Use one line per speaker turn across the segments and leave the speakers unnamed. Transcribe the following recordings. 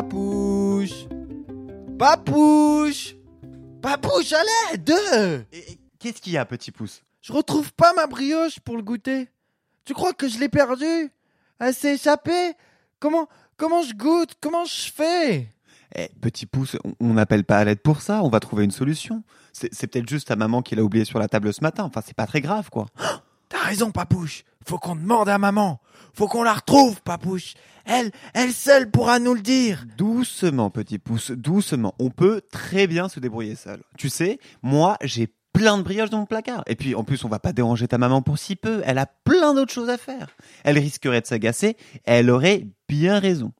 Papouche Papouche Papouche, à l'aide
Qu'est-ce qu'il y a, petit pouce?
Je retrouve pas ma brioche pour le goûter. Tu crois que je l'ai perdue? Elle s'est échappée? Comment, comment je goûte? Comment je fais?
Eh, petit pouce, on- n'appelle pas à l'aide pour ça, on va trouver une solution. C'est c'est peut-être juste ta maman qui l'a oublié sur la table ce matin, enfin c'est pas très grave quoi.
T'as raison, Papouche. Faut qu'on demande à maman. Faut qu'on la retrouve, Papouche. Elle, elle seule pourra nous le dire.
Doucement, petit pouce, doucement. On peut très bien se débrouiller seul. Tu sais, moi, j'ai plein de brioches dans mon placard. Et puis, en plus, on va pas déranger ta maman pour si peu. Elle a plein d'autres choses à faire. Elle risquerait de s'agacer. Elle aurait bien raison.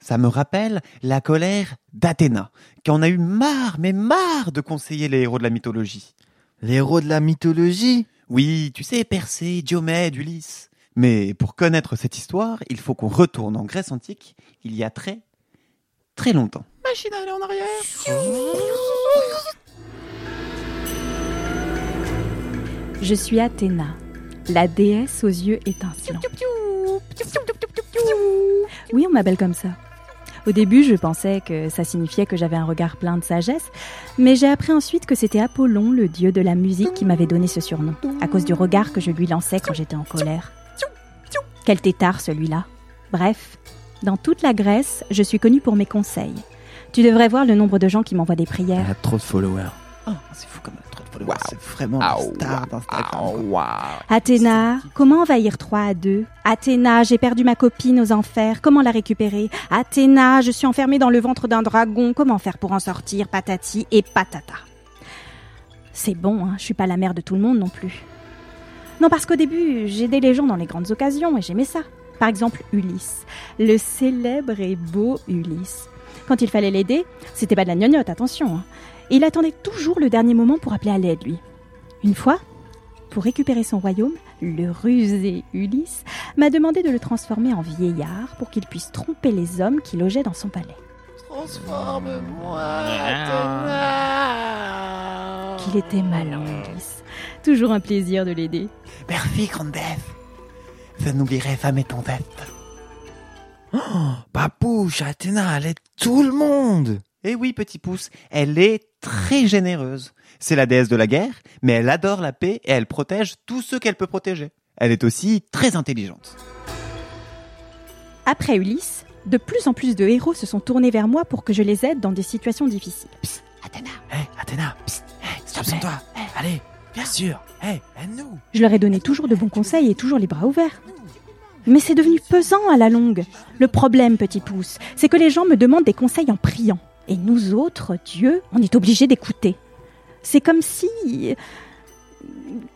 Ça me rappelle la colère d'Athéna, qui en a eu marre, mais marre de conseiller les héros de la mythologie.
Les héros de la mythologie?
Oui, tu sais, Persée, Diomède, Ulysse. Mais pour connaître cette histoire, il faut qu'on retourne en Grèce antique, il y a très, très longtemps. Machine à aller en arrière.
Je suis Athéna, la déesse aux yeux étincelants. Oui, on m'appelle comme ça. Au début, je pensais que ça signifiait que j'avais un regard plein de sagesse, mais j'ai appris ensuite que c'était Apollon, le dieu de la musique, qui m'avait donné ce surnom, à cause du regard que je lui lançais quand j'étais en colère. Quel tétard celui-là. Bref, dans toute la Grèce, je suis connue pour mes conseils. Tu devrais voir le nombre de gens qui m'envoient des prières.
a trop de followers.
Oh, c'est fou comme elle a trop de followers. C'est vraiment une star d'Instagram. quoi.
Athéna, comment envahir 3 à 2 Athéna, j'ai perdu ma copine aux enfers, comment la récupérer? Athéna, je suis enfermée dans le ventre d'un dragon, comment faire pour en sortir? Patati et patata. C'est bon, hein, je suis pas la mère de tout le monde non plus. Non, parce qu'au début, j'aidais les gens dans les grandes occasions et j'aimais ça. Par exemple, Ulysse, le célèbre et beau Ulysse. Quand il fallait l'aider, c'était pas de la gnognotte, attention. hein. Et il attendait toujours le dernier moment pour appeler à l'aide, lui. Une fois, pour récupérer son royaume, le rusé Ulysse m'a demandé de le transformer en vieillard pour qu'il puisse tromper les hommes qui logeaient dans son palais.
Transforme-moi, Athéna.
Qu'il était malin, Ulysse. Toujours un plaisir de l'aider.
Merci, grande. Je n'oublierai jamais ton dette.
Papouche, Athéna, elle aide tout le monde.
Eh oui, petit pouce, elle est très généreuse. C'est la déesse de la guerre, mais elle adore la paix et elle protège tous ceux qu'elle peut protéger. Elle est aussi très intelligente.
Après Ulysse, de plus en plus de héros se sont tournés vers moi pour que je les aide dans des situations difficiles.
Athéna,
Hé, Athéna, psst, hey, stop sans toi. Allez, bien sûr. Hé, aide-nous.
Je leur ai donné toujours de bons conseils et toujours les bras ouverts. Mais c'est devenu pesant à la longue. Le problème, petit pouce, c'est que les gens me demandent des conseils en priant. Et nous autres, Dieu, on est obligés d'écouter. C'est comme si...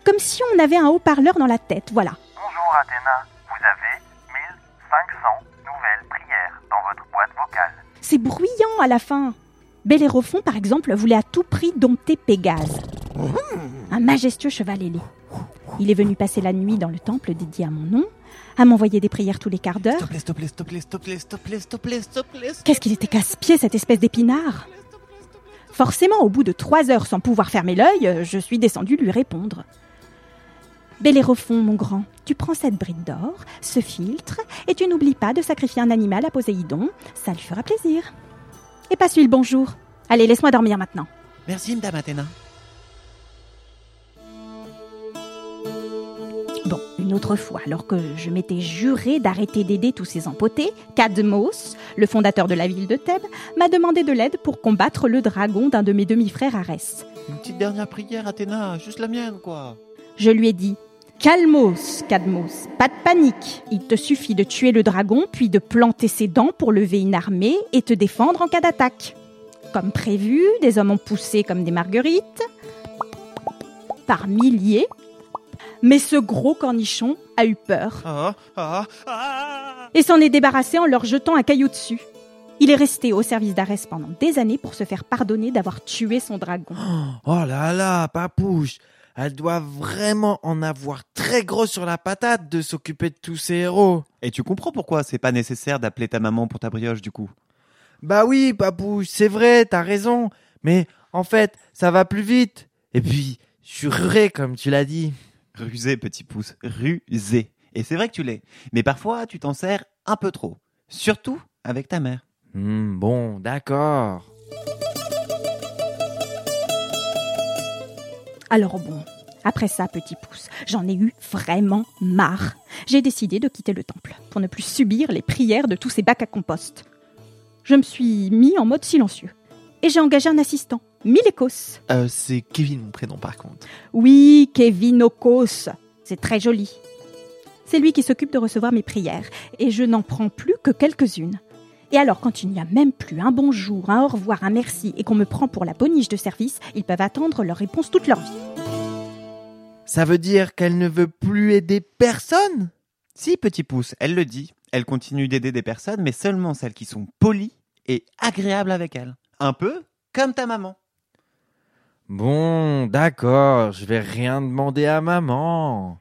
Comme si on avait un haut-parleur dans la tête, voilà.
Bonjour Athéna, vous avez 1500 nouvelles prières dans votre boîte vocale.
C'est bruyant à la fin. Bellérophon, par exemple, voulait à tout prix dompter Pégase, un majestueux cheval ailé. Il est venu passer la nuit dans le temple dédié à mon nom, à m'envoyer des prières tous les quarts d'heure. Qu'est-ce qu'il était casse-pied, cette espèce d'épinard? Forcément, au bout de trois heures sans pouvoir fermer l'œil, je suis descendue lui répondre. Bellérophon, mon grand, tu prends cette bride d'or, ce filtre, et tu n'oublies pas de sacrifier un animal à Poséidon, ça lui fera plaisir. Et passe-lui le bonjour. Allez, laisse-moi dormir maintenant.
Merci, Madame Athéna.
Bon, une autre fois, alors que je m'étais juré d'arrêter d'aider tous ces empotés, Cadmos, le fondateur de la ville de Thèbes, m'a demandé de l'aide pour combattre le dragon d'un de mes demi-frères Arès.
Une petite dernière prière, Athéna, juste la mienne, quoi.
Je lui ai dit Calmos, Cadmos, pas de panique. Il te suffit de tuer le dragon, puis de planter ses dents pour lever une armée et te défendre en cas d'attaque. Comme prévu, des hommes ont poussé comme des marguerites, par milliers. Mais ce gros cornichon a eu peur
Ah, ah, ah.
et s'en est débarrassé en leur jetant un caillou dessus. Il est resté au service d'Arès pendant des années pour se faire pardonner d'avoir tué son dragon.
Oh là là, Papouche. Elle doit vraiment en avoir très gros sur la patate de s'occuper de tous ces héros.
Et tu comprends pourquoi c'est pas nécessaire d'appeler ta maman pour ta brioche, du coup?
Bah oui, Papouche, c'est vrai, t'as raison. Mais en fait, ça va plus vite. Et puis, je suis ruré, comme tu l'as dit.
Rusé, petit pouce, rusé. Et c'est vrai que tu l'es. Mais parfois, tu t'en sers un peu trop. Surtout avec ta mère.
Hmm, bon, d'accord.
Alors bon, après ça, petit pouce, j'en ai eu vraiment marre. J'ai décidé de quitter le temple pour ne plus subir les prières de tous ces bacs à compost. Je me suis mis en mode silencieux et j'ai engagé un assistant, Milekos.
Euh, c'est Kevin mon prénom par contre.
Oui, Kevin Okos. C'est très joli. C'est lui qui s'occupe de recevoir mes prières et je n'en prends plus que quelques-unes. Et alors, quand il n'y a même plus un bonjour, un au revoir, un merci et qu'on me prend pour la boniche de service, ils peuvent attendre leur réponse toute leur vie.
Ça veut dire qu'elle ne veut plus aider personne?
Si, petit pouce, elle le dit. Elle continue d'aider des personnes, mais seulement celles qui sont polies et agréables avec elle. Un peu comme ta maman.
Bon, d'accord, je vais rien demander à maman.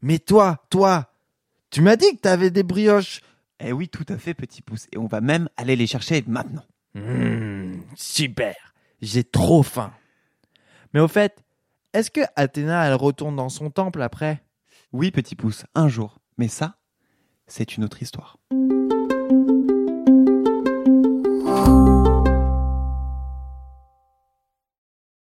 Mais toi, toi, tu m'as dit que t'avais des brioches.
Eh oui, tout à fait, petit pouce. Et on va même aller les chercher maintenant.
Hmm, super, j'ai trop faim. Mais au fait, est-ce que Athéna, elle retourne dans son temple après?
Oui, petit pouce, un jour. Mais ça, c'est une autre histoire.